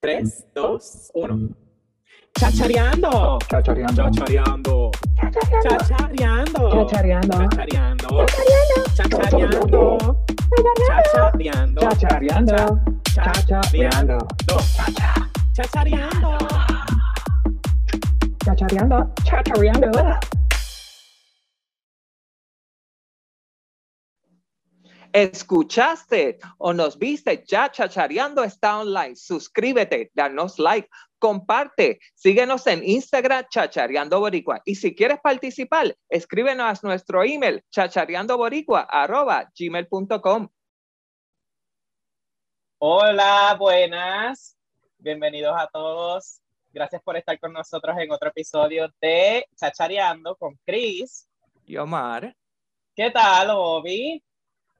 3, 2, 1. Chachareando. Chachareando. Chachareando. Chachareando. Chachareando. Chachareando. Chachareando. Chachareando. Chachareando. Chachareando. Chachareando. Chachareando. Chachareando. ¿Escuchaste o nos viste ya chachareando está online? Suscríbete, danos like, comparte, síguenos en Instagram chachareando boricua y si quieres participar, escríbenos a nuestro email chachareandoboricua@gmail.com. Hola, buenas. Bienvenidos a todos. Gracias por estar con nosotros en otro episodio de Chachareando con Chris. Y Omar, ¿Qué tal, Bobby?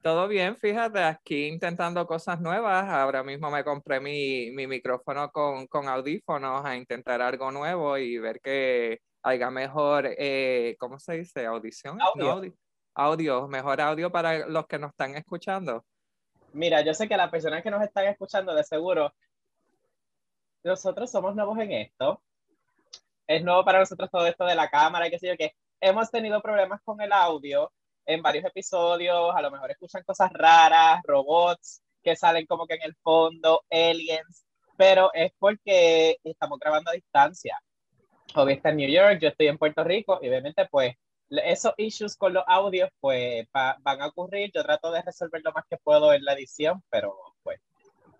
Todo bien, fíjate, aquí intentando cosas nuevas. Ahora mismo me compré mi, mi micrófono con, con audífonos a intentar algo nuevo y ver que haya mejor, eh, ¿cómo se dice? Audición. Audio. No, audi- audio, mejor audio para los que nos están escuchando. Mira, yo sé que las personas que nos están escuchando, de seguro, nosotros somos nuevos en esto. Es nuevo para nosotros todo esto de la cámara y qué sé yo, que hemos tenido problemas con el audio en varios episodios. A lo mejor escuchan cosas raras, robots que salen como que en el fondo, aliens, pero es porque estamos grabando a distancia. Obi está en New York, yo estoy en Puerto Rico y obviamente pues esos issues con los audios pues va- van a ocurrir. Yo trato de resolver lo más que puedo en la edición, pero pues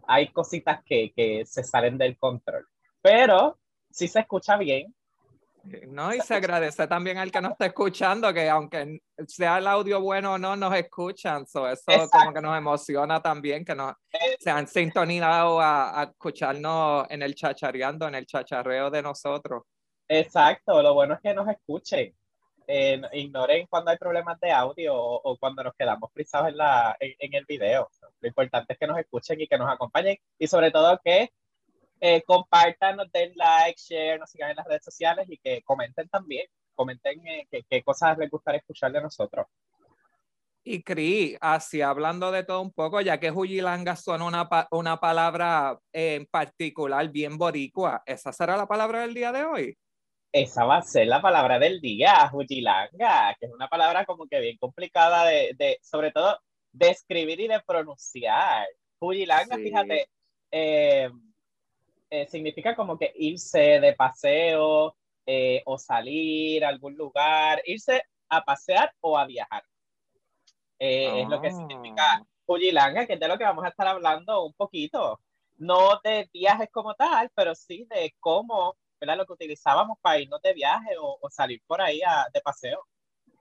hay cositas que, que se salen del control. Pero si se escucha bien, No, y se agradece también al que nos está escuchando, que aunque sea el audio bueno o no, nos escuchan. So, eso como Exacto. que nos emociona también, que nos se han sintonizado a, a escucharnos en el chachareando, en el chacharreo de nosotros. exacto, lo bueno es que nos escuchen. Eh, ignoren cuando hay problemas de audio o, o cuando nos quedamos frisados en, la, en, en el video. Lo importante es que nos escuchen y que nos acompañen y sobre todo que eh, compartan, nos den like, share, nos sigan en las redes sociales y que comenten también. Comenten eh, qué, cosas les gustaría escuchar de nosotros. Y Cris, así hablando de todo un poco, ya que Juyilanga son una, pa- una palabra eh, en particular bien boricua, ¿esa será la palabra del día de hoy? Esa va a ser la palabra del día, Jujilanga, que es una palabra como que bien complicada de, de sobre todo, de escribir y de pronunciar. Jujilanga, Sí. fíjate, eh, eh, significa como que irse de paseo eh, o salir a algún lugar, irse a pasear o a viajar. Eh, Es lo que Ah. significa Jujilanga, que es de lo que vamos a estar hablando un poquito. No de viajes como tal, pero sí de cómo, ¿verdad? Lo que utilizábamos para irnos de viaje o, o salir por ahí a- de paseo.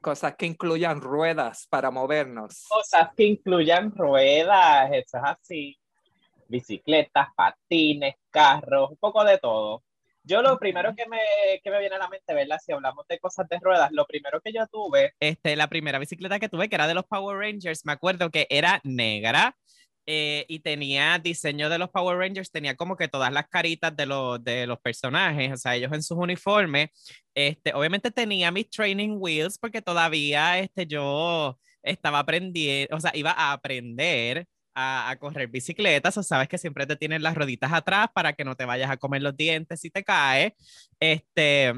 Cosas que incluyan ruedas para movernos. Cosas que incluyan ruedas, eso es así. Bicicletas, patines, carros, un poco de todo. Yo lo primero que me, que me viene a la mente, ¿verdad? Si hablamos de cosas de ruedas, lo primero que yo tuve, este, la primera bicicleta que tuve, que era de los Power Rangers, me acuerdo que era negra eh, y tenía diseño de los Power Rangers, tenía como que todas las caritas de los, de los personajes, o sea, ellos en sus uniformes. Este, obviamente tenía mis training wheels porque todavía este, yo estaba aprendiendo, o sea, iba a aprender a, a correr bicicletas, o sabes que siempre te tienen las rueditas atrás para que no te vayas a comer los dientes si te caes. Este,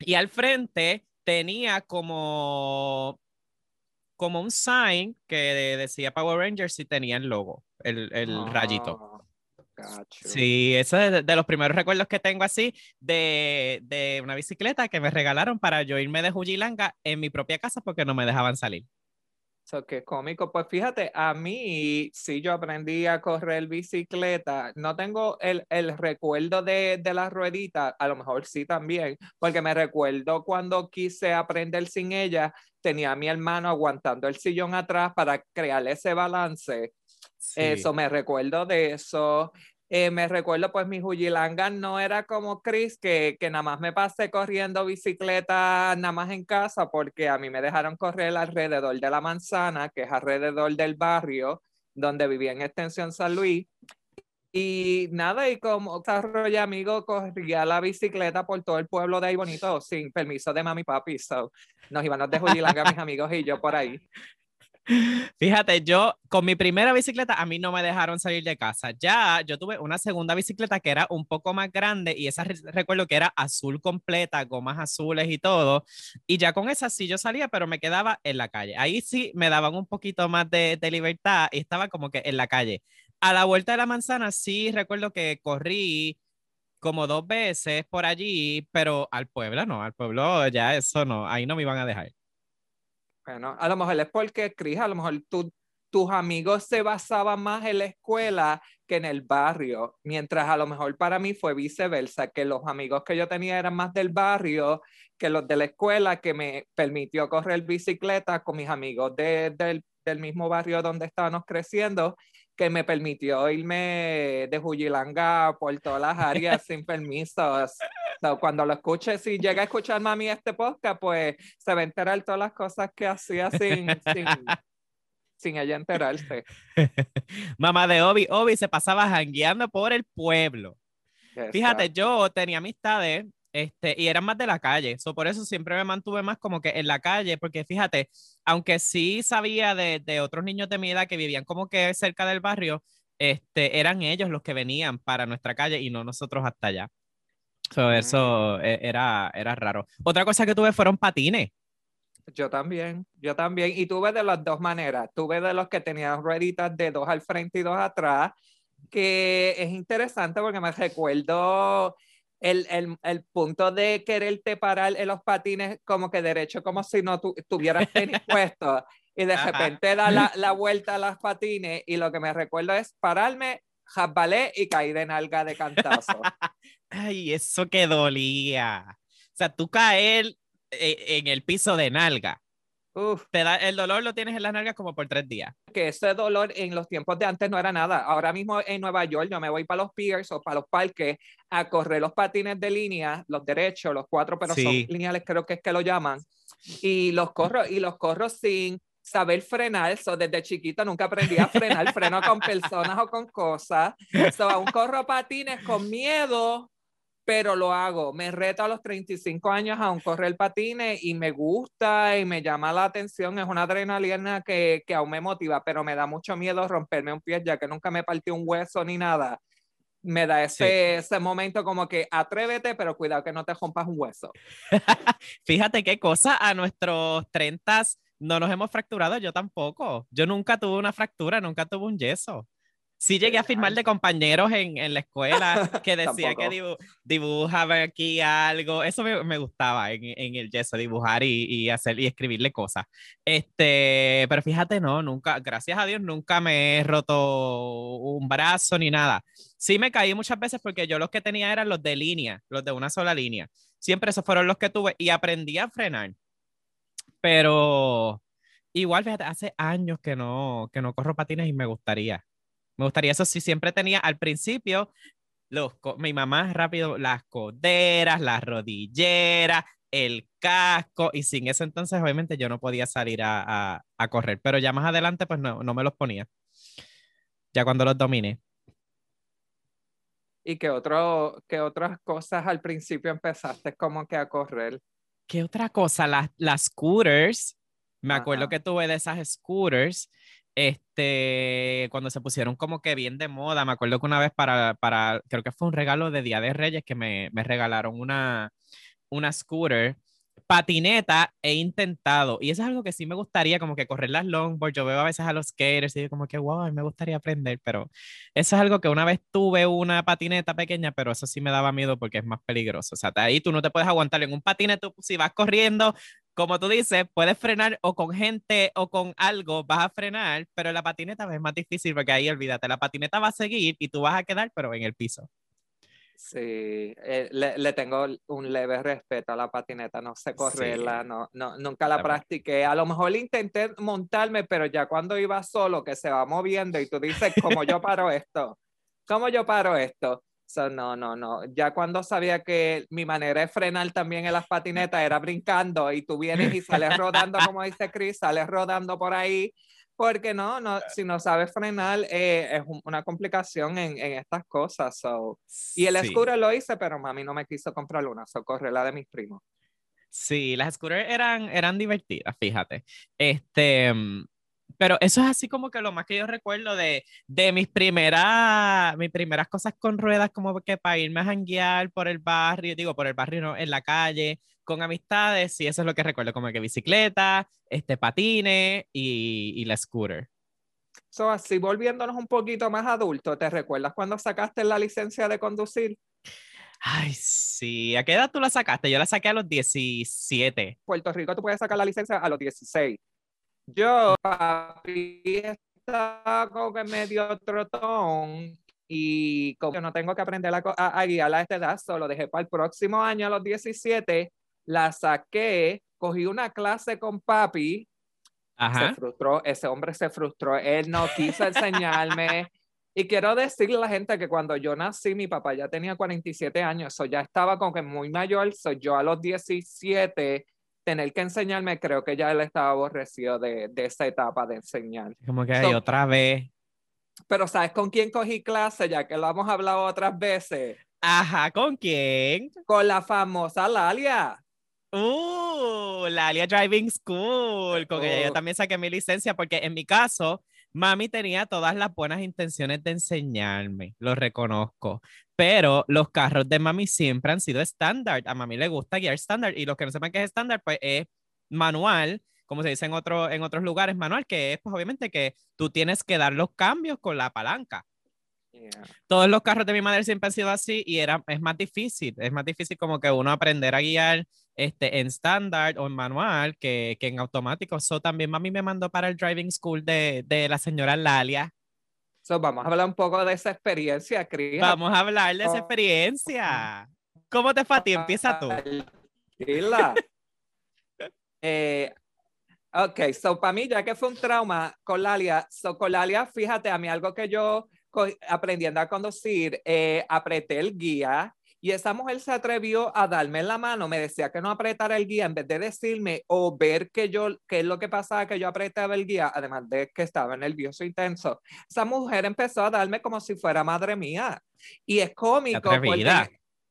y al frente tenía como, como un sign que de- decía Power Rangers y tenía el logo, el, el rayito. Ah, gacho. Sí, eso es de, de los primeros recuerdos que tengo así de, de una bicicleta que me regalaron para yo irme de Jujilanga en mi propia casa porque no me dejaban salir. So, qué cómico. Pues fíjate, a mí sí yo aprendí a correr bicicleta. No tengo el, el recuerdo de, de la ruedita, a lo mejor sí también, porque me recuerdo cuando quise aprender sin ella, tenía a mi hermano aguantando el sillón atrás para crear ese balance. Sí. Eso, me recuerdo de eso. Eh, me recuerdo, pues mi Jujilanga no era como Chris, que, que nada más me pasé corriendo bicicleta nada más en casa, porque a mí me dejaron correr alrededor de la manzana, que es alrededor del barrio donde vivía en Extensión San Luis. Y nada, y como desarrollo amigo, corría la bicicleta por todo el pueblo de ahí bonito, sin permiso de mami papi. So, nos íbamos de Jujilanga, mis amigos y yo por ahí. Fíjate, yo con mi primera bicicleta a mí no me dejaron salir de casa. Ya yo tuve una segunda bicicleta que era un poco más grande y esa re- recuerdo que era azul completa, gomas azules y todo. Y ya con esa sí yo salía, pero me quedaba en la calle. Ahí sí me daban un poquito más de, de libertad y estaba como que en la calle. A la vuelta de la manzana sí recuerdo que corrí como dos veces por allí, pero al pueblo no, al pueblo ya eso no, ahí no me iban a dejar. Bueno, a lo mejor es porque, Cris, a lo mejor tú- tus amigos se basaban más en la escuela que en el barrio, mientras a lo mejor para mí fue viceversa, que los amigos que yo tenía eran más del barrio que los de la escuela, que me permitió correr bicicleta con mis amigos de- del, del mismo barrio donde estábamos creciendo, que me permitió irme de Juyilanga por todas las áreas sin permisos. So, cuando lo escuche, si llega a escuchar mami este podcast, pues se va a enterar todas las cosas que hacía sin, sin, sin ella enterarse. Mamá de Obi, Obi se pasaba jangueando por el pueblo. Fíjate, yo tenía amistades este, y eran más de la calle. So, por eso siempre me mantuve más como que en la calle, porque fíjate, aunque sí sabía de, de otros niños de mi edad que vivían como que cerca del barrio, este, eran ellos los que venían para nuestra calle y no nosotros hasta allá. So, eso eh, era, era raro. Otra cosa que tuve fueron patines. Yo también, yo también. Y tuve de las dos maneras. Tuve de los que tenían rueditas de dos al frente y dos atrás, que es interesante porque me recuerdo el, el, el punto de quererte parar en los patines como que derecho, como si no tu, tuvieras tenis puesto. Y de Ajá. repente da la, la vuelta a los patines y lo que me recuerdo es pararme, jabalé y caí de nalga de cantazo. Ay, eso que dolía. O sea, tú caer eh, en el piso de nalga. Uf. Te da, el dolor lo tienes en las nalgas como por tres días. que ese dolor en los tiempos de antes no era nada. Ahora mismo en Nueva York yo me voy para los piers o para los parques a correr los patines de línea, los derechos, los cuatro, pero Sí. son lineales, creo que es que lo llaman. Y los corro, y los corro sin saber frenar. So, desde chiquito nunca aprendí a frenar, freno con personas o con cosas. So, aún corro patines con miedo, pero lo hago. Me reto a los 35 años a un correr patines y me gusta y me llama la atención. Es una adrenalina que, que aún me motiva, pero me da mucho miedo romperme un pie, ya que nunca me partí un hueso ni nada. Me da ese, ese momento como que atrévete, pero cuidado que no te rompas un hueso. Fíjate qué cosa, a nuestros 30 no nos hemos fracturado, yo tampoco. Yo nunca tuve una fractura, nunca tuve un yeso. Sí llegué a firmar de compañeros en, en la escuela que decía que dibu dibujaban aquí algo. Eso me, me gustaba en, en el yeso, dibujar y, y hacer y escribirle cosas. Este, pero fíjate, no, nunca, gracias a Dios, nunca me he roto un brazo ni nada. Sí me caí muchas veces porque yo los que tenía eran los de línea, los de una sola línea. Siempre esos fueron los que tuve y aprendí a frenar. Pero igual, fíjate, hace años que no, que no corro patines y me gustaría. Me gustaría eso sí, siempre tenía al principio los, mi mamá rápido, las coderas, las rodilleras, el casco, y sin eso entonces obviamente yo no podía salir a, a- a correr, pero ya más adelante pues no, no me los ponía, ya cuando los dominé. ¿Y qué, otro, qué otras cosas al principio empezaste como que a correr? ¿Qué otra cosa? Las, las scooters, me acuerdo Ajá. que tuve de esas scooters, este, cuando se pusieron como que bien de moda, me acuerdo que una vez para, para creo que fue un regalo de Día de Reyes que me, me regalaron una, una scooter. Patineta he intentado, y eso es algo que sí me gustaría, como que correr las longboards. Yo veo a veces a los skaters y digo como que, wow, me gustaría aprender, pero eso es algo que una vez tuve una patineta pequeña, pero eso sí me daba miedo porque es más peligroso. O sea, ahí tú no te puedes aguantar en un patinete, tú, si vas corriendo, como tú dices, puedes frenar o con gente o con algo vas a frenar, pero la patineta es más difícil porque ahí olvídate, la patineta va a seguir y tú vas a quedar, pero en el piso. Sí, eh, le, le tengo un leve respeto a la patineta, no sé correrla, no, no, nunca la practiqué. A lo mejor intenté montarme, pero ya cuando iba solo, que se va moviendo y tú dices, ¿cómo yo paro esto? ¿Cómo yo paro esto? So, no, no, no. Ya cuando sabía que mi manera de frenar también en las patinetas era brincando y tú vienes y sales rodando, como dice Chris, sales rodando por ahí, porque no, no si no sabes frenar eh, es un- una complicación en, en estas cosas. So. Y el Sí. scooter lo hice, pero mami no me quiso comprar una, so corre la de mis primos. Sí, las scooters eran, eran divertidas, fíjate. Este, mm, Pero eso es así como que lo más que yo recuerdo de, de mis primeras, mis primeras cosas con ruedas, como que para irme a janguear por el barrio, digo, por el barrio, no, en la calle, con amistades, y eso es lo que recuerdo, como que bicicleta, este patines y, y la scooter. So, así volviéndonos un poquito más adultos, ¿te recuerdas cuando sacaste la licencia de conducir? Ay, sí. ¿A qué edad tú la sacaste? Yo la saqué a los 17. Puerto Rico tú puedes sacar la licencia a los 16. Yo, papi, estaba como que medio trotón y como que no tengo que aprender a, a guiar a esta edad, solo dejé para el próximo año a los 17, la saqué, cogí una clase con papi, se Ajá. frustró, ese hombre se frustró, él no quiso enseñarme. Y quiero decirle a la gente que cuando yo nací, mi papá ya tenía 47 años, eso ya estaba como que muy mayor, soy yo a los 17, tener que enseñarme, creo que ya él estaba aborrecido de, de esa etapa de enseñar. Como que So- otra vez. Pero ¿sabes con quién cogí clase? Ya que lo hemos hablado otras veces. Ajá, ¿con quién? Con la famosa Lalia. Uh, la Alia Driving School. Con ella yo Oh. también saqué mi licencia porque en mi caso, mami tenía todas las buenas intenciones de enseñarme, lo reconozco. Pero los carros de mami siempre han sido estándar. A mami le gusta guiar estándar y los que no sepan qué es estándar, pues es manual, como se dice en, otro, en otros lugares, manual, que es pues obviamente que tú tienes que dar los cambios con la palanca. todos los carros de mi madre siempre han sido así y era, es más difícil, es más difícil como que uno aprender a guiar este, en estándar o en manual que, que en automático. Eso también mami me mandó para el driving school de, de la señora Lalia. So, vamos a hablar un poco de esa experiencia, Cris. Vamos a hablar de esa Oh. experiencia. ¿Cómo te fue a ti? Empieza tú. Eh, ok, so para mí, ya que fue un trauma con Lalia, so con Lalia, fíjate, a mí algo que yo aprendiendo a conducir, eh, apreté el guía y esa mujer se atrevió a darme la mano, me decía que no apretara el guía en vez de decirme o ver que yo, qué es lo que pasaba que yo apretaba el guía, además de que estaba nervioso intenso. Esa mujer empezó a darme como si fuera madre mía. Y es cómico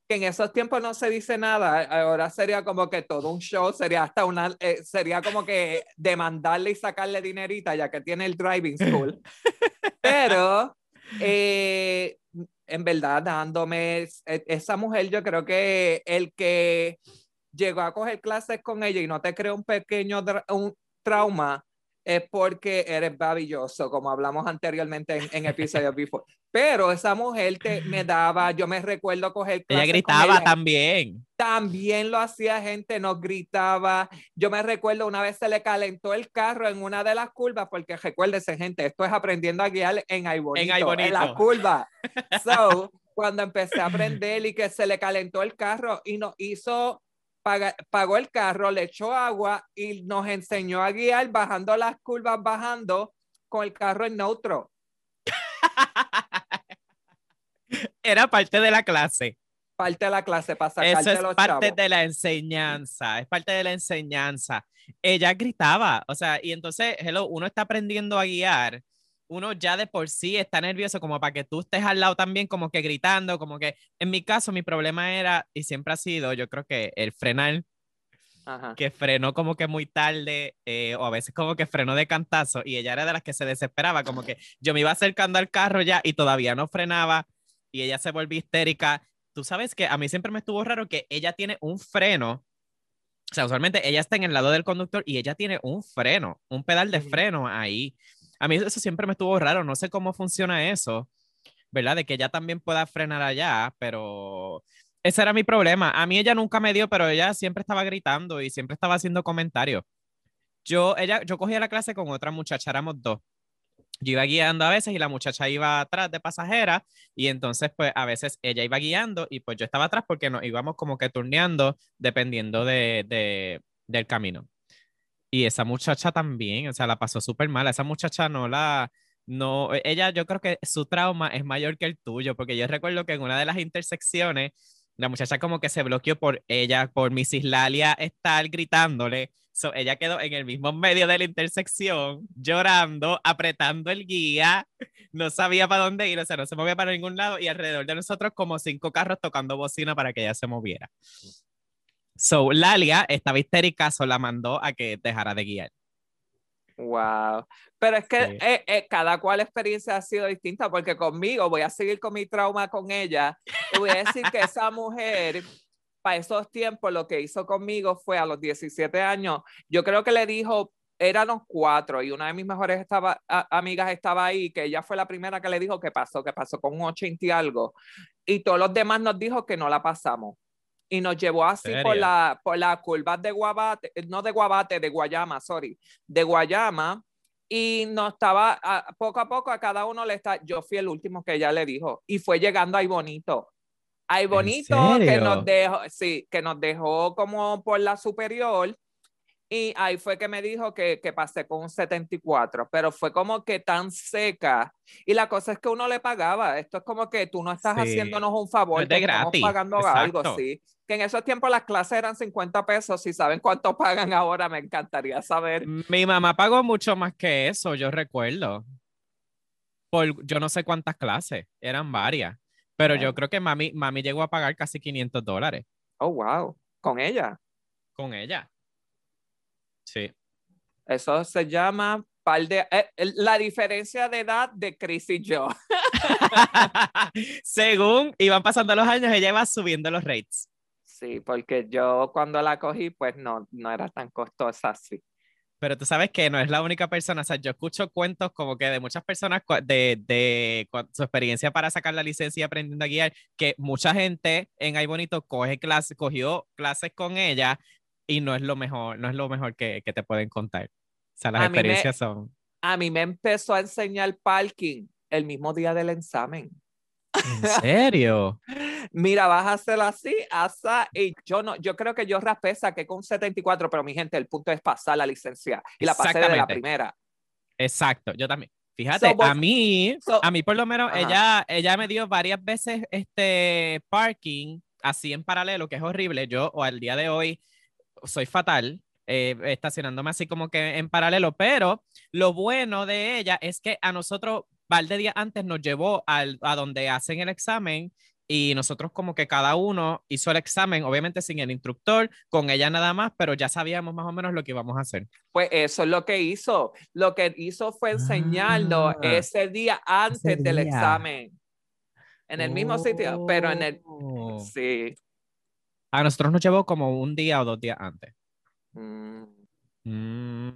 que en esos tiempos no se dice nada, ahora sería como que todo un show, sería hasta una, eh, sería como que demandarle y sacarle dinerita ya que tiene el driving school. Pero eh, en verdad dándome, e- esa mujer yo creo que el que llegó a coger clases con ella y no te crea un pequeño un trauma es porque eres babilloso, como hablamos anteriormente en, en episodios before. Pero esa mujer te, me daba, yo me recuerdo coger Ella gritaba ella, también. también lo hacía gente, nos gritaba. Yo me recuerdo una vez se le calentó el carro en una de las curvas, porque recuérdese, gente, esto es aprendiendo a guiar en Ay Bonito, Ay Bonito. en la curva. So, cuando empecé a aprender y que se le calentó el carro y nos hizo, paga- pagó el carro, le echó agua y nos enseñó a guiar bajando las curvas, bajando con el carro en neutro. Era parte de la clase. Parte de la clase para sacarte Eso es los parte chavos. de la enseñanza, es parte de la enseñanza. Ella gritaba, o sea, y entonces, hello, uno está aprendiendo a guiar, uno ya de por sí está nervioso como para que tú estés al lado también como que gritando, como que en mi caso mi problema era y siempre ha sido, yo creo que el frenar, Ajá. que frenó como que muy tarde eh, o a veces como que frenó de cantazo y ella era de las que se desesperaba, como que yo me iba acercando al carro ya y todavía no frenaba y ella se volvió histérica. Tú sabes que a mí siempre me estuvo raro que ella tiene un freno. O sea, usualmente ella está en el lado del conductor y ella tiene un freno, un pedal de freno ahí. A mí eso siempre me estuvo raro, no sé cómo funciona eso, ¿verdad? De que ella también pueda frenar allá, pero ese era mi problema. A mí ella nunca me dio, pero ella siempre estaba gritando y siempre estaba haciendo comentarios. Yo, ella, yo cogía la clase con otra muchacha, éramos dos. Yo iba guiando a veces y la muchacha iba atrás de pasajera y entonces pues a veces ella iba guiando y pues yo estaba atrás porque nos íbamos como que turneando dependiendo de, de- del camino. Y esa muchacha también, o sea, la pasó súper mal. Esa muchacha no la, no, ella yo creo que su trauma es mayor que el tuyo, porque yo recuerdo que en una de las intersecciones, la muchacha como que se bloqueó por ella, por Mrs. Lalia estar gritándole. So, ella quedó en el mismo medio de la intersección, llorando, apretando el guía, no sabía para dónde ir, o sea, no se movía para ningún lado y alrededor de nosotros como cinco carros tocando bocina para que ella se moviera. So, Lalia estaba histérica, so la mandó a que dejara de guiar. Wow. Pero es que Sí. eh, eh, cada cual experiencia ha sido distinta, porque conmigo voy a seguir con mi trauma con ella. Y voy a decir que esa mujer, para esos tiempos, lo que hizo conmigo fue a los 17 años, yo creo que le dijo, éramos cuatro y una de mis mejores estaba, a- amigas estaba ahí, que ella fue la primera que le dijo que pasó, que pasó con un 80 y algo. Y todos los demás nos dijo que no la pasamos. Y nos llevó así por la, por las curvas de Guabate, eh, no de Guabate, de Guayama, sorry, de Guayama. Y nos estaba, a- poco a poco a cada uno le está, yo fui el último que ella le dijo, y fue llegando ahí bonito. Ahí bonito que nos dejó, sí, que nos dejó como por la superior. Y ahí fue que me dijo que, que pasé con un 74, pero fue como que tan seca. Y la cosa es que uno le pagaba. Esto es como que tú no estás Sí. haciéndonos un favor, es de te estamos gratis, pagando algo, sí. Que en esos tiempos las clases eran 50 pesos. Si saben cuánto pagan ahora, me encantaría saber. Mi mamá pagó mucho más que eso, yo recuerdo. Por yo no sé cuántas clases, eran varias. Pero yo creo que mami, mami llegó a pagar casi 500 dólares Oh, wow. Con ella. con ella. Sí. Eso se llama par de, eh, la diferencia de edad de Chris y yo. Según iban pasando los años, ella iba subiendo los rates. Sí, porque yo cuando la cogí, pues no, no era tan costosa así. Pero tú sabes que no es la única persona, o sea, yo escucho cuentos como que de muchas personas de, de cua- su experiencia para sacar la licencia y aprendiendo a guiar, que mucha gente en Ay Bonito coge clase, cogió clases con ella y no es lo mejor, no es lo mejor que, que te pueden contar. O sea, las A mí me- experiencias son. A mí me empezó a enseñar parking el mismo día del examen. ¿En serio? Mira, vas a hacer así, asa, y yo no, yo creo que yo raspé, saqué con 74, pero mi gente, el punto es pasar la licencia y la pasé de la primera. Exacto, yo también. Fíjate, vos- a mí, so- a mí por lo menos, Ajá. ella, ella me dio varias veces este parking así en paralelo, que es horrible. Yo, o al día de hoy, soy fatal eh, estacionándome así como que en paralelo, pero lo bueno de ella es que a nosotros, par de días antes, nos llevó al, a donde hacen el examen y nosotros como que cada uno hizo el examen, obviamente sin el instructor, con ella nada más, pero ya sabíamos más o menos lo que íbamos a hacer. Pues eso es lo que hizo. Lo que hizo fue enseñarnos Ah, ese día antes ese del día. examen. En el mismo sitio, pero en el... Oh. Sí. A nosotros nos llevó como un día o dos días antes. Mm. Mm,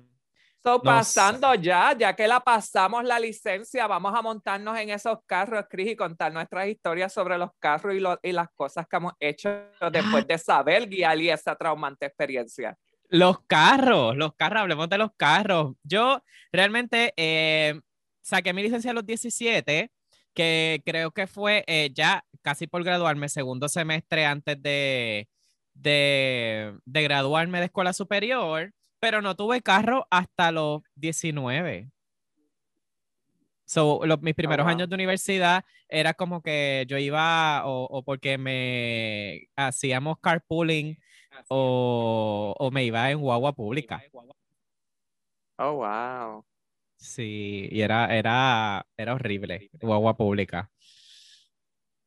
So, No pasando ya, ya que la pasamos la licencia, vamos a montarnos en esos carros, Cris, y contar nuestras historias sobre los carros y, lo- y las cosas que hemos hecho después de saber guiar y esa traumante experiencia. Los carros, los carros, hablemos de los carros. Yo realmente eh, saqué mi licencia a los 17, que creo que fue eh, ya casi por graduarme, segundo semestre antes de, de, de graduarme de escuela superior, pero no tuve carro hasta los 19. So, los, mis primeros wow. años de universidad era como que yo iba o, o porque me hacíamos carpooling o, o me iba en guagua pública. Oh, wow. Sí, y era, era, era horrible, guagua pública.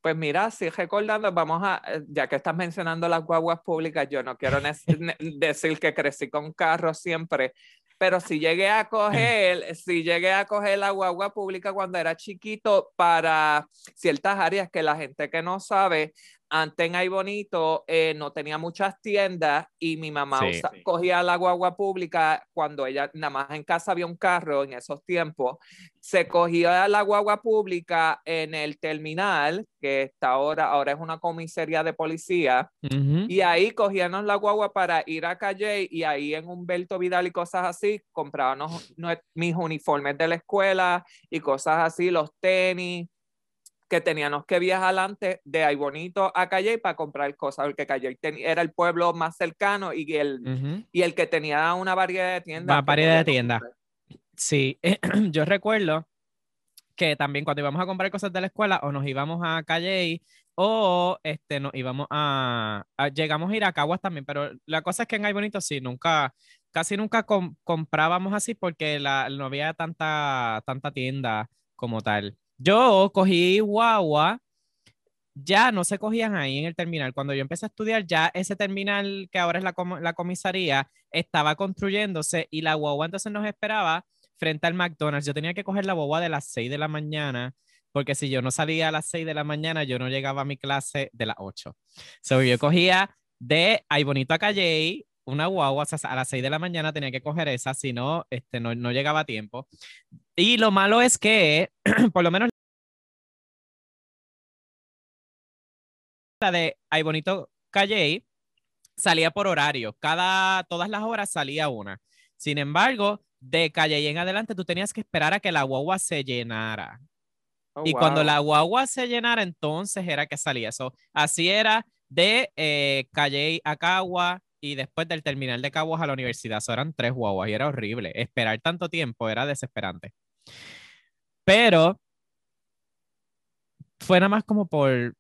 Pues mira, sí, recordando, vamos a, eh, ya que estás mencionando las guaguas públicas, yo no quiero decir que crecí con carros siempre, pero sí llegué a coger, sí llegué a coger la guagua pública cuando era chiquito para ciertas áreas que la gente que no sabe, antes en Ay Bonito eh, no tenía muchas tiendas y mi mamá Sí. usa- cogía la guagua pública cuando ella nada más en casa había un carro en esos tiempos se cogía la guagua pública en el terminal, que está ahora, ahora es una comisaría de policía, y ahí cogíamos la guagua para ir a Calle y ahí en Humberto Vidal y cosas así, comprábamos mis uniformes de la escuela y cosas así, los tenis, que teníamos que viajar antes de ahí bonito a Calle para comprar cosas, porque Calle era el pueblo más cercano y el, y el que tenía una variedad de tiendas. Que variedad de tiendas. Sí, yo recuerdo que también cuando íbamos a comprar cosas de la escuela o nos íbamos a Calle o este, nos íbamos a, a- llegamos a ir a Caguas también, pero la cosa es que en Ay Bonito sí, nunca, casi nunca com- comprábamos así porque la, no había tanta, tanta tienda como tal. Yo cogí guagua ya no se cogían ahí en el terminal. Cuando yo empecé a estudiar, ya ese terminal que ahora es la, com- la comisaría estaba construyéndose y la guagua entonces nos esperaba frente al McDonald's. Yo tenía que coger la guagua de las 6 de la mañana, porque si yo no salía a las 6 de la mañana, yo no llegaba a mi clase de las 8. So, yo cogía de Ay Bonito a Calle una guagua, o sea, a las 6 de la mañana tenía que coger esa, si no, este, no, no llegaba a tiempo. Y lo malo es que, por lo menos la de Ay Bonito Calle salía por horario. Cada, todas las horas salía una. Sin embargo, de Calle en adelante tú tenías que esperar a que la guagua se llenara. Oh, y cuando wow. la guagua se llenara, entonces era que salía eso. Así era de eh, Calle a Cagua y después del terminal de Caguas a la universidad. Eso eran tres guaguas y era horrible. Esperar tanto tiempo era desesperante. Pero fue nada más como por,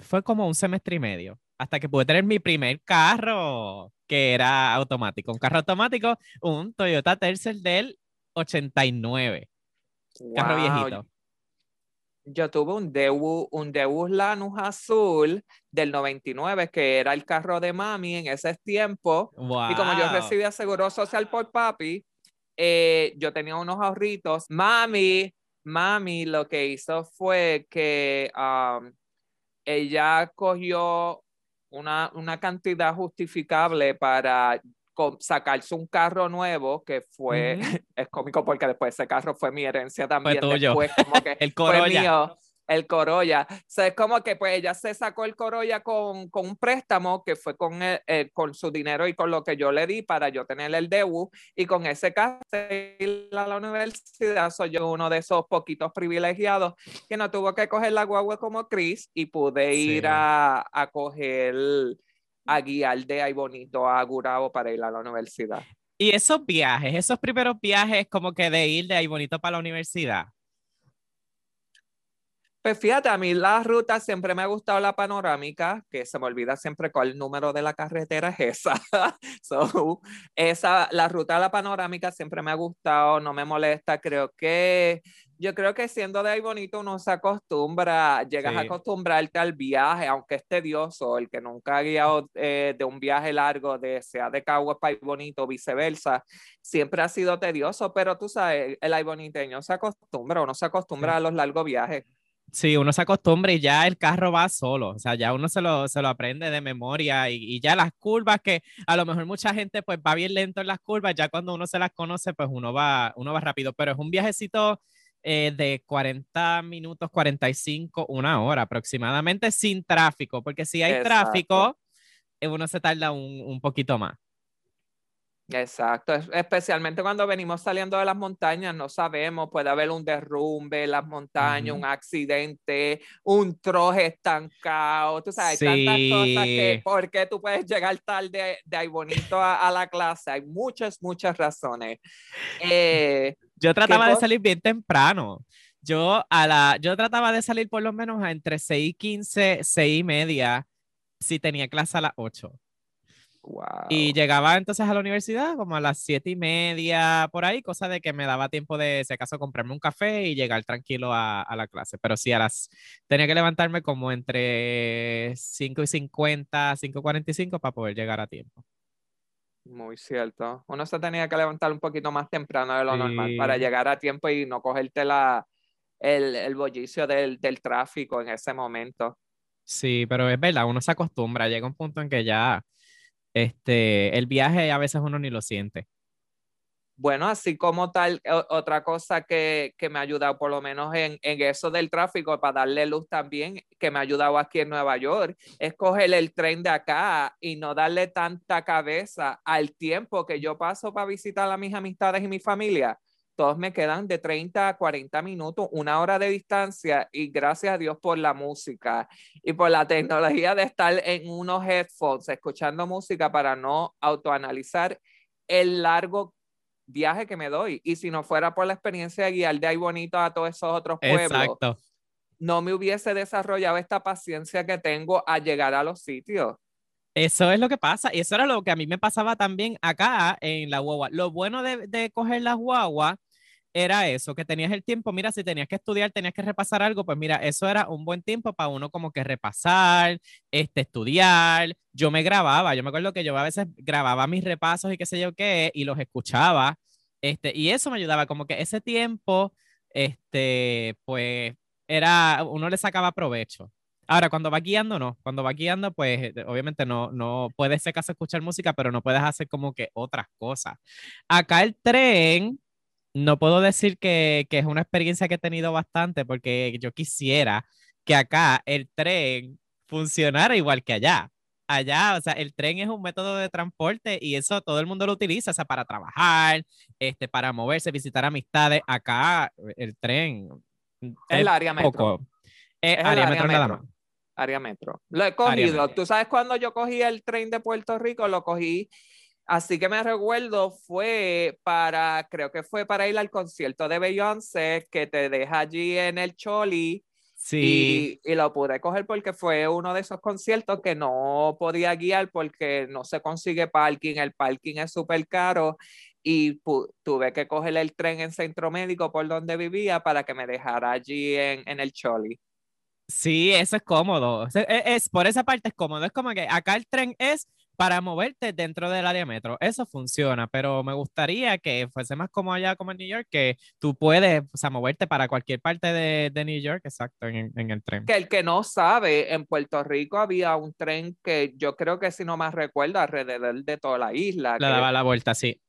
fue como un semestre y medio, hasta que pude tener mi primer carro, que era automático. Un carro automático, un Toyota Tercel del 89. Carro Wow, viejito. Yo tuve un Deus, un Deus Lanus azul del 99, que era el carro de mami en ese tiempo. Y como yo recibía seguro social por papi, eh, yo tenía unos ahorritos. Mami, mami lo que hizo fue que um, ella cogió una, una cantidad justificable para co- sacarse un carro nuevo, que fue, Ujú. es cómico porque después ese carro fue mi herencia también. tuyo. Después, como que El fue Corolla. mío, el Corolla. O sea, es como que pues ella se sacó el Corolla con, con un préstamo que fue con, el- eh, con su dinero y con lo que yo le di para yo tener el DEU y con ese carro a la universidad. Soy yo uno de esos poquitos privilegiados que no tuvo que coger la guagua como Chris y pude ir Sí. a, a coger, a guiar de ahí bonito a Gurabo para ir a la universidad. Y esos viajes, esos primeros viajes como que de ir de ahí bonito para la universidad. Pues fíjate, a mí la ruta siempre me ha gustado la panorámica, que se me olvida siempre cuál número de la carretera es esa. so, esa, la ruta de la panorámica siempre me ha gustado, no me molesta. Creo que, yo creo que siendo de ahí bonito uno se acostumbra, llegas a acostumbrarte al viaje, aunque es tedioso, el que nunca ha guiado eh, de un viaje largo, de sea de Caguas para Bonito, viceversa, siempre ha sido tedioso, pero tú sabes, el ay boniteño se acostumbra, uno se acostumbra Sí. a los largos viajes. Sí, uno se acostumbra y ya el carro va solo, o sea, ya uno se lo, se lo aprende de memoria y, y ya las curvas que a lo mejor mucha gente pues va bien lento en las curvas, ya cuando uno se las conoce pues uno va, uno va rápido, pero es un viajecito eh, de 40 minutos, 45, una hora aproximadamente sin tráfico, porque si hay Exacto. tráfico, eh, uno se tarda un, un poquito más. Exacto, es- especialmente cuando venimos saliendo de las montañas, no sabemos, puede haber un derrumbe en las montañas, un accidente, un troje estancado, tú sabes, hay tantas cosas que, Sí. ¿por qué tú puedes llegar tarde de ahí bonito a, a la clase? Hay muchas, muchas razones. Eh, Yo trataba de salir bien temprano. Yo, a la, yo trataba de salir por lo menos a entre 6 y 15, 6 y media, si tenía clase a las 8. Wow. Y llegaba entonces a la universidad como a las 7 y media, por ahí, cosa de que me daba tiempo de, si acaso, comprarme un café y llegar tranquilo a, a la clase. Pero sí, a las, tenía que levantarme como entre 5 y 50, 5 y 45 para poder llegar a tiempo. Muy cierto. Uno se tenía que levantar un poquito más temprano de lo normal para Sí. llegar a tiempo y no cogerte la, el, el bollicio del, del tráfico en ese momento. Sí, pero es verdad, uno se acostumbra, llega un punto en que ya este, el viaje a veces uno ni lo siente. Bueno, así como tal, otra cosa que, que me ha ayudado por lo menos en, en eso del tráfico, para darle luz también, que me ha ayudado aquí en Nueva York, es coger el tren de acá y no darle tanta cabeza al tiempo que yo paso para visitar a mis amistades y mi familia. Todos me quedan de 30 a 40 minutos, una hora de distancia y gracias a Dios por la música y por la tecnología de estar en unos headphones escuchando música para no autoanalizar el largo viaje que me doy. Y si no fuera por la experiencia de guiar de ahí bonito a todos esos otros pueblos, Exacto. no me hubiese desarrollado esta paciencia que tengo a llegar a los sitios. Eso es lo que pasa. Y eso era lo que a mí me pasaba también acá en la guagua. Lo bueno de, de coger las guaguas era eso, que tenías el tiempo, mira, si tenías que estudiar, tenías que repasar algo, pues mira, eso era un buen tiempo para uno como que repasar, este, estudiar. Yo me grababa, yo me acuerdo que yo a veces grababa mis repasos y qué sé yo qué, y los escuchaba, este, y eso me ayudaba, como que ese tiempo, este, pues, era, uno le sacaba provecho. Ahora, cuando va guiando, no. Cuando va guiando, pues eh, obviamente no, no puedes, ser caso, escuchar música, pero no puedes hacer como que otras cosas. Acá el tren, no puedo decir que, que es una experiencia que he tenido bastante, porque yo quisiera que acá el tren funcionara igual que allá. Allá, o sea, el tren es un método de transporte y eso todo el mundo lo utiliza, o sea, para trabajar, este, para moverse, visitar amistades. Acá el tren El área metro. poco. Eh, área área metro nada metro. más. Área metro. Lo he cogido. Tú sabes cuando yo cogí el tren de Puerto Rico, lo cogí. Así que me recuerdo, fue para, creo que fue para ir al concierto de Beyoncé, que te deja allí en el Choli. Sí. Y, y lo pude coger porque fue uno de esos conciertos que no podía guiar porque no se consigue parking, el parking es súper caro y tuve que coger el tren en centro médico por donde vivía para que me dejara allí en, en el Choli. Sí, eso es cómodo. Es, es- es- por esa parte es cómodo. Es como que acá el tren es para moverte dentro del área metro. Eso funciona, pero me gustaría que fuese más como allá, como en New York, que tú puedes, o sea, moverte para cualquier parte de, de New York, exacto, en, en el tren. Que el que no sabe, en Puerto Rico había un tren que yo creo que si no más recuerdo, alrededor de toda la isla. Le que- daba la vuelta, sí.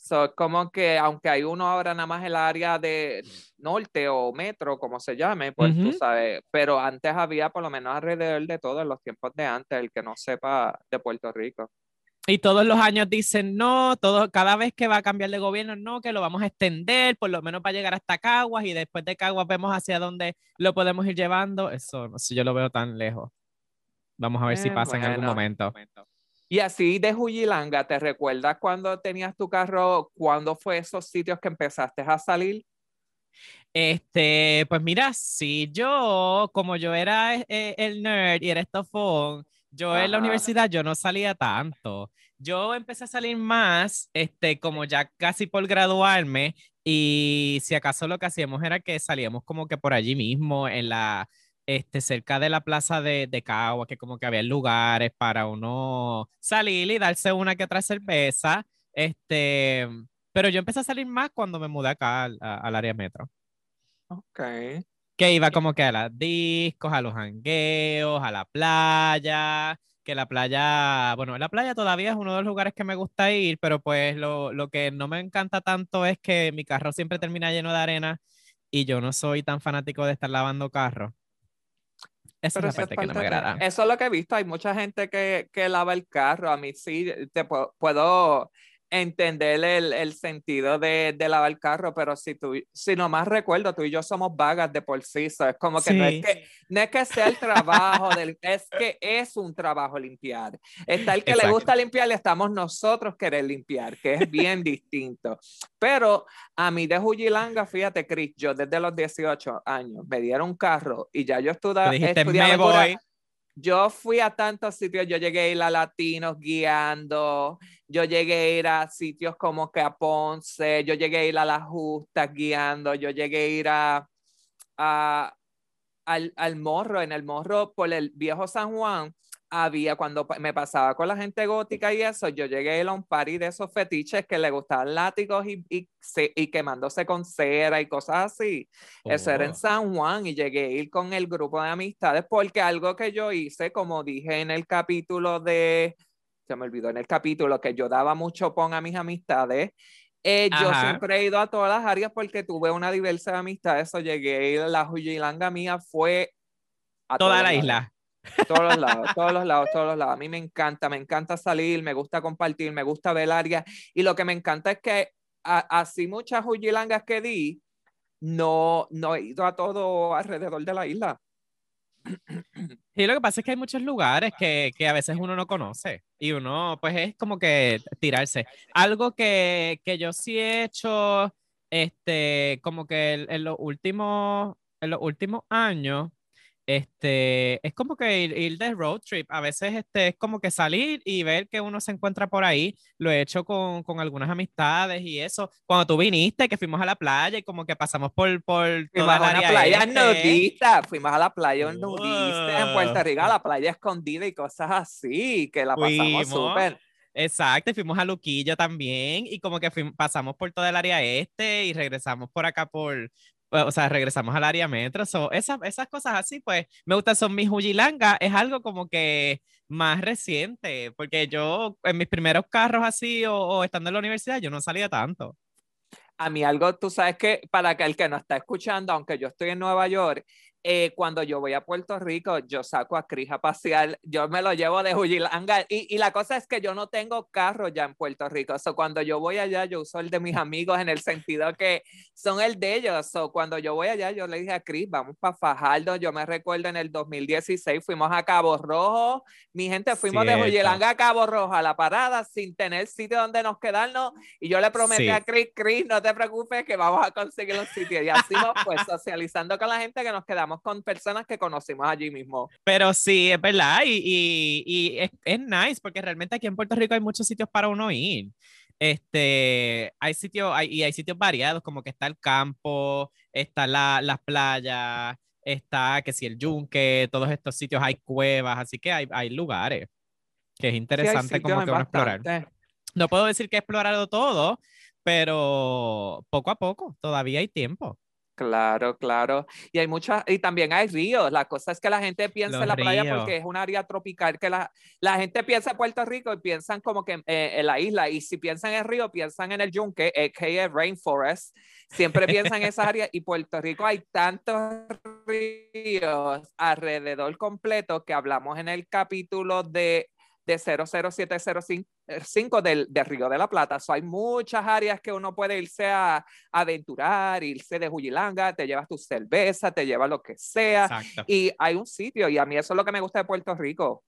So, como que aunque hay uno ahora nada más en el área de norte o metro, como se llame, pues tú Ujú. sabes, pero antes había por lo menos alrededor de todos los tiempos de antes, el que no sepa de Puerto Rico. Y todos los años dicen no, todo, cada vez que va a cambiar de gobierno, no, que lo vamos a extender, por lo menos para llegar hasta Caguas y después de Caguas vemos hacia dónde lo podemos ir llevando. Eso, no sé, yo lo veo tan lejos. Vamos a ver si Eh, pasa en algún bueno. momento. Y así de Juyilanga, ¿te recuerdas cuando tenías tu carro? ¿Cuándo fue esos sitios que empezaste a salir? Este, pues mira, si yo, como yo era eh, el nerd y era estofón, yo en la Ajá. universidad yo no salía tanto. Yo empecé a salir más, este, como ya casi por graduarme, y si acaso lo que hacíamos era que salíamos como que por allí mismo, en la, este, cerca de la plaza de, de Cagua, que como que había lugares para uno salir y darse una que otra cerveza, este, pero yo empecé a salir más cuando me mudé acá al, área metro Ok. que iba como que a las discos, a los hangueos, a la playa, que la playa, bueno, la playa todavía es uno de los lugares que me gusta ir, pero pues lo, lo que no me encanta tanto es que mi carro siempre termina lleno de arena y yo no soy tan fanático de estar lavando carro. Esa Pero es la parte es que no me parte de- agrada. Eso es lo que he visto. Hay mucha gente que, que lava el carro. A mí sí, te pu- puedo entender el, el sentido de, de lavar el carro, pero si tú, si nomás recuerdo, tú y yo somos vagas de por sí. so, es como que, no, es que no es que sea el trabajo, del, es que es un trabajo limpiar. Está el que le gusta limpiar y estamos nosotros querer limpiar, que es bien distinto. Pero a mí de Jujilanga, fíjate, Chris, yo desde los 18 años me dieron un carro y ya yo estuda- dijiste, estudiaba me voy. Yo fui a tantos sitios, yo llegué a ir a Latinos guiando, yo llegué a ir a sitios como que a Ponce, yo llegué a ir a Las Justas guiando, yo llegué a ir a, al, al Morro, en el Morro por el viejo San Juan, había cuando me pasaba con la gente gótica y eso, yo llegué a un party de esos fetiches que le gustaban látigos y, y, y quemándose con cera y cosas así. Eso era en Oh. San Juan y llegué a ir con el grupo de amistades porque algo que yo hice, como dije en el capítulo de, se me olvidó en el capítulo que yo daba mucho pon a mis amistades. eh, yo siempre he ido a todas las áreas porque tuve una diversa de amistades. O llegué a ir, la Juyilanga mía fue a Toda todos la lados. isla. Todos los lados, todos los lados, todos los lados. A mí me encanta, me encanta salir, me gusta compartir, me gusta ver áreas. Y lo que me encanta es que a- así muchas huyilangas que di, no, no he ido a todo alrededor de la isla. Y lo que pasa es que hay muchos lugares que, que a veces uno no conoce y uno pues es como que tirarse. Algo que, que yo sí he hecho, este, como que en, los últimos, en los últimos años, este, es como que ir, ir de road trip. A veces este, es como que salir y ver que uno se encuentra por ahí. Lo he hecho con, con algunas amistades y eso. Cuando tú viniste, que fuimos a la playa y como que pasamos por, por Fuimos toda a la área playa este. nudista, fuimos a la playa nudista en Puerto Wow. Rico, a la playa escondida y cosas así, que la pasamos Fuimos. súper. Exacto, y fuimos a Luquillo también y como que fuim- pasamos por todo el área este y regresamos por acá por, o sea, regresamos al área metro. So, esas, esas cosas así, pues me gustan, son mis Jujilanga, es algo como que más reciente, porque yo en mis primeros carros así o, o estando en la universidad, yo no salía tanto. A mí algo, tú sabes que para el que nos está escuchando, aunque yo estoy en Nueva York, eh, cuando yo voy a Puerto Rico, yo saco a Cris a pasear, yo me lo llevo de Jujilanga y, y la cosa es que yo no tengo carro ya en Puerto Rico, so cuando yo voy allá, yo uso el de mis amigos en el sentido que son el de ellos, so cuando yo voy allá, yo le dije a Cris, vamos para Fajardo, yo me recuerdo en el 2016 fuimos a Cabo Rojo, mi gente fuimos de. Jujilanga a Cabo Rojo a la parada sin tener sitio donde nos quedarnos y yo le prometí Sí. a Chris, Chris, no te preocupes que vamos a conseguir un sitio. Y así nos pues socializando con la gente que nos quedamos con personas que conocimos allí mismo. Pero sí, es verdad, y, y, y es, es nice, porque realmente aquí en Puerto Rico hay muchos sitios para uno ir. Este, hay sitios, hay, y hay sitios variados, como que está el campo, está la, las playas, está que si el yunque, todos estos sitios, hay cuevas, así que hay, hay lugares que es interesante como que uno explorar. No puedo decir que he explorado todo, pero poco a poco, todavía hay tiempo. Claro, claro. Y hay muchas, y también hay ríos. La cosa es que la gente piensa Los en la playa porque es un área tropical, que la, la gente piensa en Puerto Rico y piensan como que eh, en la isla. Y si piensan en el río, piensan en el yunque, a.k.a. rainforest. Siempre piensan en esas áreas. Y Puerto Rico hay tantos ríos alrededor completo que hablamos en el capítulo de, de 00705 del, del Río de la Plata. So, hay muchas áreas que uno puede irse a, a aventurar, irse de Jujilanga, te llevas tu cerveza, te llevas lo que sea. Exacto. Y hay un sitio, y a mí eso es lo que me gusta de Puerto Rico.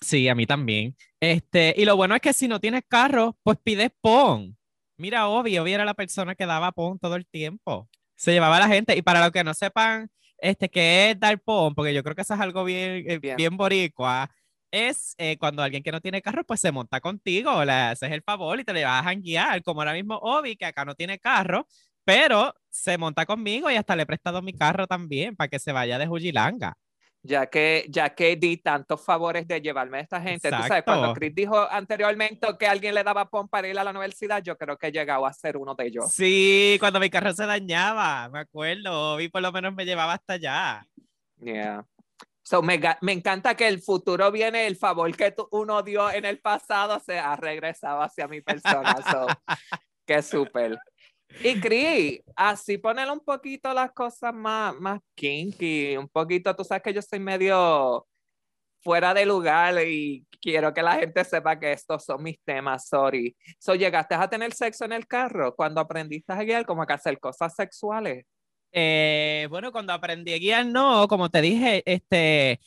Sí, a mí también. Este, y lo bueno es que si no tienes carro, pues pides PON. Mira, Obi, Obi era la persona que daba PON todo el tiempo. Se llevaba a la gente. Y para los que no sepan este, qué es dar PON, porque yo creo que eso es algo bien, eh, Bien. bien boricua, es eh, cuando alguien que no tiene carro, pues se monta contigo, le haces el favor y te le vas a guiar, como ahora mismo Obi, que acá no tiene carro, pero se monta conmigo y hasta le he prestado mi carro también para que se vaya de Jujilanga. Ya que, ya que di tantos favores de llevarme a esta gente. Tú sabes, cuando Exacto. Chris dijo anteriormente que alguien le daba pon para ir a la universidad, yo creo que he llegado a ser uno de ellos. Sí, cuando mi carro se dañaba, me acuerdo, Obi por lo menos me llevaba hasta allá. Yeah. So, me, me encanta que el futuro viene, el favor que tú- uno dio en el pasado se ha regresado hacia mi persona. So, qué súper. Y Cris, así poner un poquito las cosas más, más kinky, un poquito, tú sabes que yo soy medio fuera de lugar y quiero que la gente sepa que estos son mis temas, sorry. So, ¿llegaste a tener sexo en el carro cuando aprendiste a guiar, como que hacer cosas sexuales? Eh, bueno, cuando aprendí a guiar, no, como te dije, este,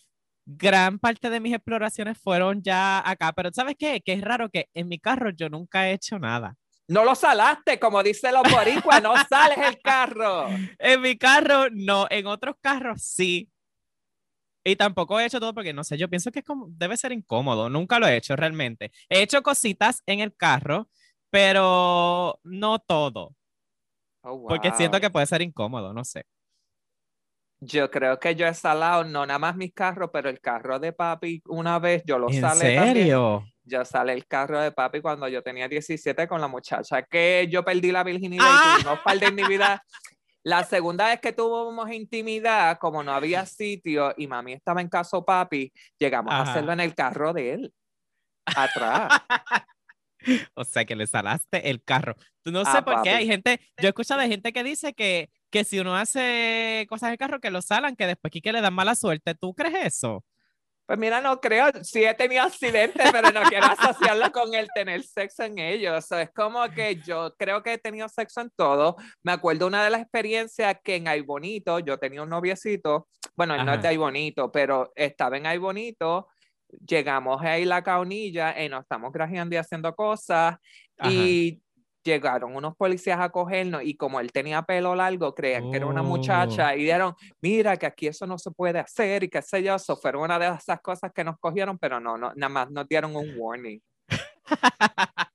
gran parte de mis exploraciones fueron ya acá, pero ¿sabes qué? Que es raro que en mi carro yo nunca he hecho nada. No lo salaste, como dicen los boricuas, no sales el carro. En mi carro, no, en otros carros sí. Y tampoco he hecho todo porque no sé, yo pienso que es como, debe ser incómodo. Nunca lo he hecho realmente. He hecho cositas en el carro, pero no todo, Oh, porque siento wow. que puede ser incómodo, no sé. Yo creo que yo he salado, no nada más mis carros, pero el carro de papi una vez yo lo ¿En salé también. serio? Yo salé el carro de papi cuando yo tenía 17 con la muchacha que yo perdí la virginidad Ah. y tuvimos par de intimidad. La segunda vez que tuvimos intimidad, como no había sitio y mami estaba en casa de papi, llegamos a Ajá. hacerlo en el carro de él, atrás. O sea, que le salaste el carro. Tú no Ah, sé por qué papi. hay gente, yo he escuchado de gente que dice que, que si uno hace cosas en el carro que lo salan, que después aquí que le dan mala suerte. ¿Tú crees eso? Pues mira, no creo, sí he tenido accidentes, pero no quiero asociarlo con el tener sexo en ellos. So, es como que yo creo que he tenido sexo en todo. Me acuerdo una de las experiencias que en Ay Bonito, yo tenía un noviecito, bueno, él no es de Ay Bonito, pero estaba en Ay Bonito, llegamos a la caunilla y nos estamos grajeando y haciendo cosas. Ajá. Y llegaron unos policías a cogernos y como él tenía pelo largo, creían que era una Oh. muchacha y dijeron, mira que aquí eso no se puede hacer y qué sé yo, eso fue una de esas cosas que nos cogieron, pero no, no nada más nos dieron un warning.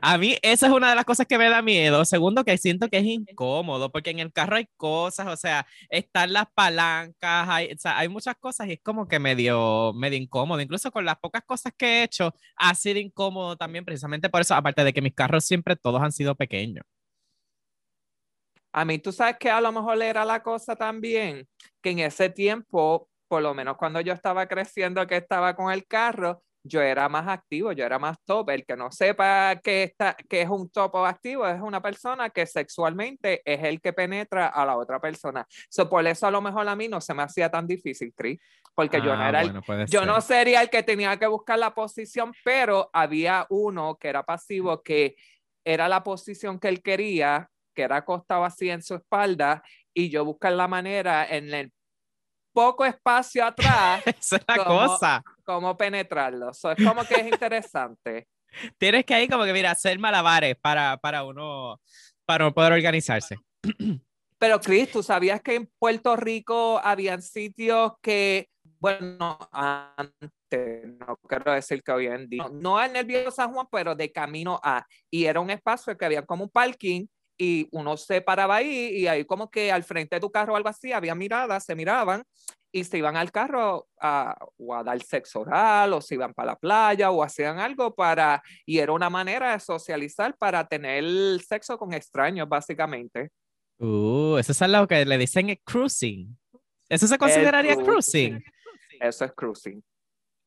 A mí esa es una de las cosas que me da miedo. Segundo, que siento que es incómodo, porque en el carro hay cosas, o sea, están las palancas, hay, o sea, hay muchas cosas y es como que medio, medio incómodo. Incluso con las pocas cosas que he hecho, ha sido incómodo también, precisamente por eso, aparte de que mis carros siempre todos han sido pequeños. A mí, tú sabes que a lo mejor era la cosa también, que en ese tiempo, por lo menos cuando yo estaba creciendo, que estaba con el carro, yo era más activo, yo era más top. El que no sepa que, está, que es un top o activo es una persona que sexualmente es el que penetra a la otra persona. So, por eso a lo mejor a mí no se me hacía tan difícil, Chris, porque yo no Ah, era el bueno, yo no sería el que tenía que buscar la posición, pero había uno que era pasivo, que era la posición que él quería, que era acostado así en su espalda, y yo buscar la manera en el poco espacio atrás, Esa es la como- cosa. Cómo penetrarlo. So, es como que es interesante. Tienes que ahí como que, mira, hacer malabares para, para uno, para poder organizarse. Pero, Chris, ¿tú sabías que en Puerto Rico habían sitios que, bueno, antes, no quiero decir que hoy en día, no al nervioso San Juan, pero de camino a, y era un espacio que había como un parking y uno se paraba ahí y ahí como que al frente de tu carro o algo así había miradas, se miraban y se iban al carro a, o a dar sexo oral o se iban para la playa o hacían algo para, y era una manera de socializar para tener sexo con extraños, básicamente. Uh, eso es lo que le dicen el cruising. ¿Eso se consideraría cruising. cruising? Eso es cruising.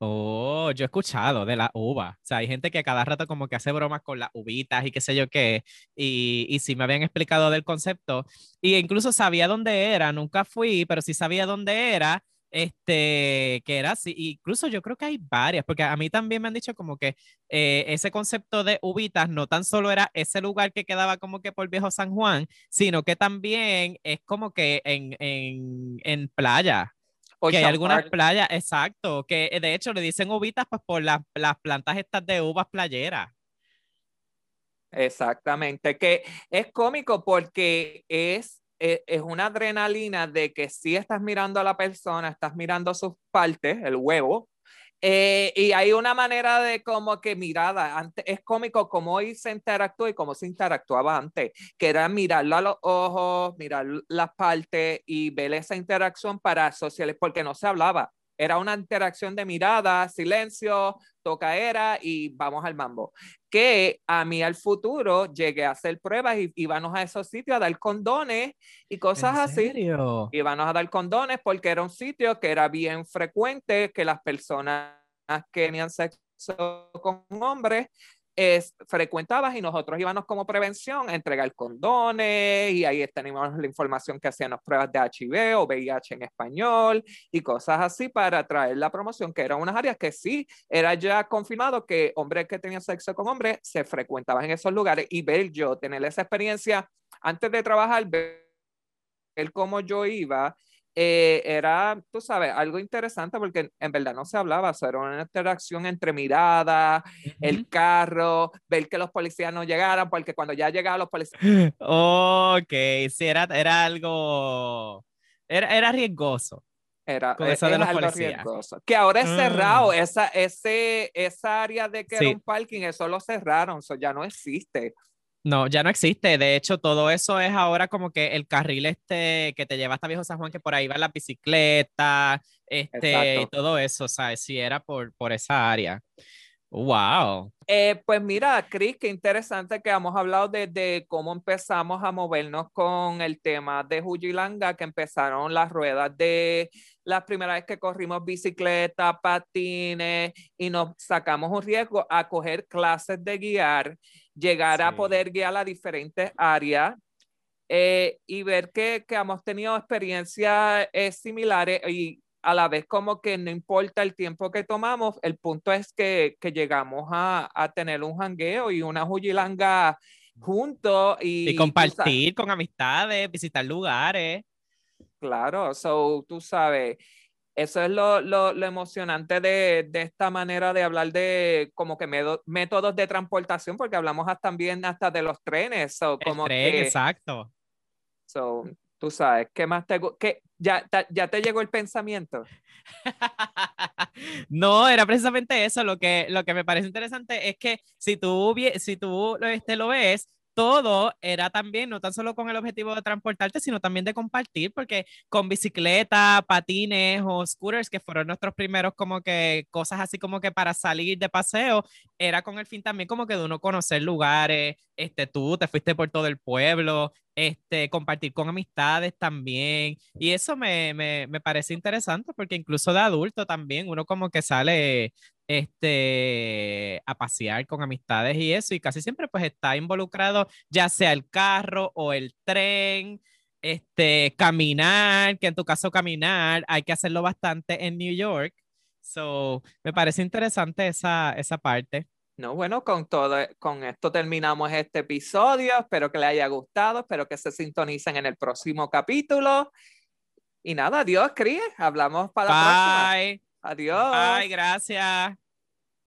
Oh, yo he escuchado de la uva. O sea, hay gente que cada rato como que hace bromas con las uvitas y qué sé yo qué. Y, y sí me habían explicado del concepto. Y incluso sabía dónde era. Nunca fui, pero sí sabía dónde era. Este, que era así. Incluso yo creo que hay varias, porque a mí también me han dicho como que eh, ese concepto de uvitas no tan solo era ese lugar que quedaba como que por Viejo San Juan, sino que también es como que en, en, en playa que hay algunas Park, playas, exacto, que eh, de hecho le dicen uvitas pues por las, las plantas estas de uvas playeras. Exactamente, que es cómico porque es, e- es, una adrenalina de que si estás mirando a la persona, estás mirando sus partes, el huevo, eh, y hay una manera de como que mirada, antes, es cómico cómo hoy se interactúa y cómo se interactuaba antes, que era mirarlo a los ojos, mirar las partes y ver esa interacción para sociales, porque no se hablaba, era una interacción de mirada, silencio, tocaera y vamos al mambo. Que a mí al futuro llegué a hacer pruebas y íbamos a esos sitios a dar condones y cosas ¿En así. serio? Íbamos a dar condones porque era un sitio que era bien frecuente que las personas que tenían sexo con hombres es, frecuentaban y nosotros íbamos como prevención a entregar condones y ahí teníamos la información que hacían las pruebas de HIV o VIH en español y cosas así para traer la promoción, que eran unas áreas que sí, era ya confirmado que hombres que tenían sexo con hombres se frecuentaban en esos lugares y ver yo, tener esa experiencia antes de trabajar, ver cómo yo iba eh, era, tú sabes, algo interesante porque en verdad no se hablaba, o sea, era una interacción entre miradas, el Ujú. carro, ver que los policías no llegaran, porque cuando ya llegaban los policías, Ok, sí, era, era algo, era, era riesgoso. era Con es- eso de es los algo policías. riesgoso. Que ahora es cerrado, esa, ese, esa área de que Sí. era un parking, eso lo cerraron, eso ya no existe. No, ya no existe. De hecho, todo eso es ahora como que el carril este que te lleva hasta Viejo San Juan, que por ahí va la bicicleta, este, y Exacto. todo eso, o sea, si era por, por esa área. Wow. Eh, pues mira, Cris, qué interesante que hemos hablado desde cómo empezamos a movernos con el tema de Jujilanga, que empezaron las ruedas de las primeras vez que corrimos bicicleta, patines y nos sacamos un riesgo a coger clases de guiar, llegar a poder guiar a diferentes áreas eh, y ver que, que hemos tenido experiencias eh, similares y a la vez como que no importa el tiempo que tomamos, el punto es que, que llegamos a, a tener un jangueo y una jujilanga juntos y, Y compartir con amistades, visitar lugares. Claro, so tú sabes, Eso es lo, lo, lo emocionante de, de, esta manera de hablar de como que medo, métodos de transportación, porque hablamos hasta, también hasta de los trenes. So, como El tren, que, exacto. so, tú sabes, ¿qué más te, qué, ya, ya te llegó el pensamiento? no, era precisamente eso. Lo que, lo que me parece interesante es que si tú, si tú este, lo ves, todo era también, no tan solo con el objetivo de transportarte, sino también de compartir, porque con bicicleta, patines o scooters, que fueron nuestros primeros como que cosas así como que para salir de paseo, era con el fin también como que de uno conocer lugares, este, tú te fuiste por todo el pueblo, este, compartir con amistades también, y eso me, me, me parece interesante, porque incluso de adulto también uno como que sale este, a pasear con amistades y eso, y casi siempre pues está involucrado ya sea el carro o el tren, este, caminar, que en tu caso caminar, hay que hacerlo bastante en New York. So, me parece interesante esa, esa parte. No, bueno, con todo, con esto terminamos este episodio. Espero que les haya gustado, espero que se sintonicen en el próximo capítulo. Y nada, adiós, Cris. Hablamos para Bye. la próxima. Adiós. Bye, gracias.